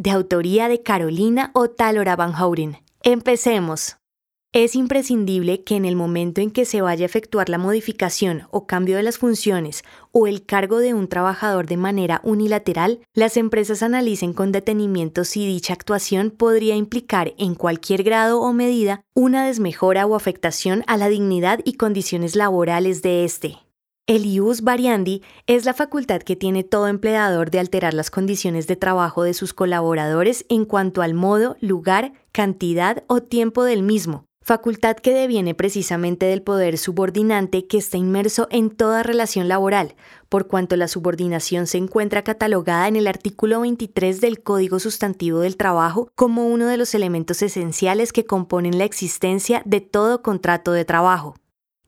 de autoría de Carolina Otálora Van Houten. Empecemos. Es imprescindible que en el momento en que se vaya a efectuar la modificación o cambio de las funciones o el cargo de un trabajador de manera unilateral, las empresas analicen con detenimiento si dicha actuación podría implicar en cualquier grado o medida una desmejora o afectación a la dignidad y condiciones laborales de éste. El ius variandi es la facultad que tiene todo empleador de alterar las condiciones de trabajo de sus colaboradores en cuanto al modo, lugar, cantidad o tiempo del mismo, facultad que deviene precisamente del poder subordinante que está inmerso en toda relación laboral, por cuanto la subordinación se encuentra catalogada en el artículo 23 del Código Sustantivo del Trabajo como uno de los elementos esenciales que componen la existencia de todo contrato de trabajo.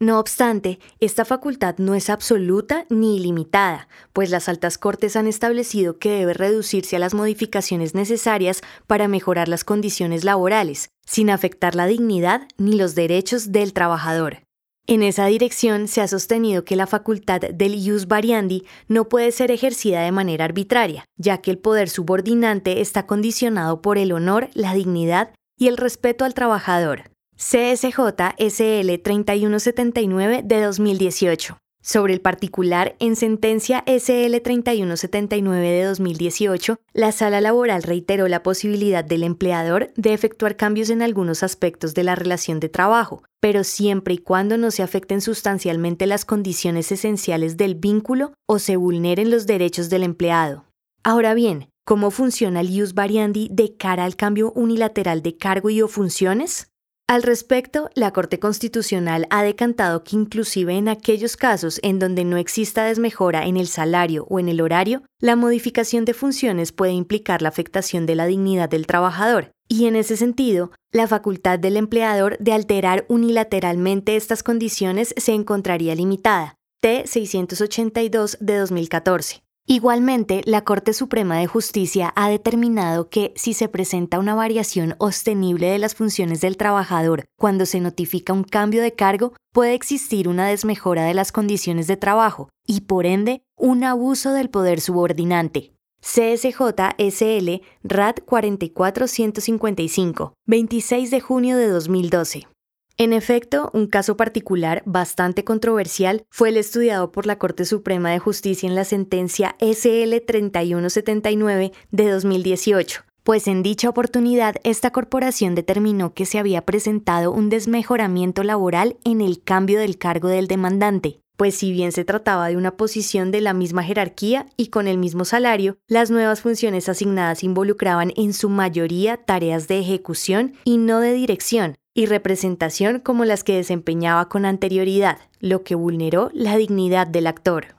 No obstante, esta facultad no es absoluta ni ilimitada, pues las altas cortes han establecido que debe reducirse a las modificaciones necesarias para mejorar las condiciones laborales, sin afectar la dignidad ni los derechos del trabajador. En esa dirección se ha sostenido que la facultad del ius variandi no puede ser ejercida de manera arbitraria, ya que el poder subordinante está condicionado por el honor, la dignidad y el respeto al trabajador. CSJ SL 3179 de 2018. Sobre el particular, en sentencia SL 3179 de 2018, la sala laboral reiteró la posibilidad del empleador de efectuar cambios en algunos aspectos de la relación de trabajo, pero siempre y cuando no se afecten sustancialmente las condiciones esenciales del vínculo o se vulneren los derechos del empleado. Ahora bien, ¿cómo funciona el ius variandi de cara al cambio unilateral de cargo y o funciones? Al respecto, la Corte Constitucional ha decantado que inclusive en aquellos casos en donde no exista desmejora en el salario o en el horario, la modificación de funciones puede implicar la afectación de la dignidad del trabajador, y en ese sentido, la facultad del empleador de alterar unilateralmente estas condiciones se encontraría limitada. T 682 de 2014. Igualmente, la Corte Suprema de Justicia ha determinado que si se presenta una variación sostenible de las funciones del trabajador cuando se notifica un cambio de cargo, puede existir una desmejora de las condiciones de trabajo y, por ende, un abuso del poder subordinante. CSJ SL RAT 44155, 26 de junio de 2012. En efecto, un caso particular bastante controversial fue el estudiado por la Corte Suprema de Justicia en la sentencia SL 3179 de 2018, pues en dicha oportunidad esta corporación determinó que se había presentado un desmejoramiento laboral en el cambio del cargo del demandante, pues si bien se trataba de una posición de la misma jerarquía y con el mismo salario, las nuevas funciones asignadas involucraban en su mayoría tareas de ejecución y no de dirección, y representación como las que desempeñaba con anterioridad, lo que vulneró la dignidad del actor.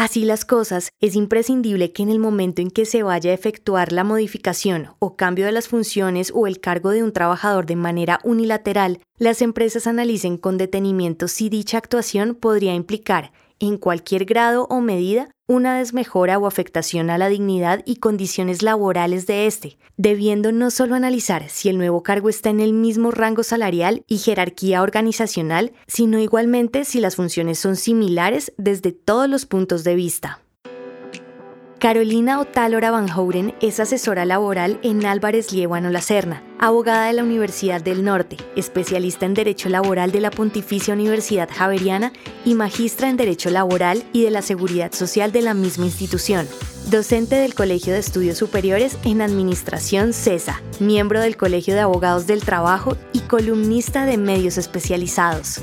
Así las cosas, es imprescindible que en el momento en que se vaya a efectuar la modificación o cambio de las funciones o el cargo de un trabajador de manera unilateral, las empresas analicen con detenimiento si dicha actuación podría implicar, en cualquier grado o medida, una desmejora o afectación a la dignidad y condiciones laborales de éste, debiendo no solo analizar si el nuevo cargo está en el mismo rango salarial y jerarquía organizacional, sino igualmente si las funciones son similares desde todos los puntos de vista. Carolina Otálora Van Houten es asesora laboral en Álvarez Liévano La abogada de la Universidad del Norte, especialista en Derecho Laboral de la Pontificia Universidad Javeriana y magistra en Derecho Laboral y de la Seguridad Social de la misma institución. Docente del Colegio de Estudios Superiores en Administración CESA, miembro del Colegio de Abogados del Trabajo y columnista de medios especializados.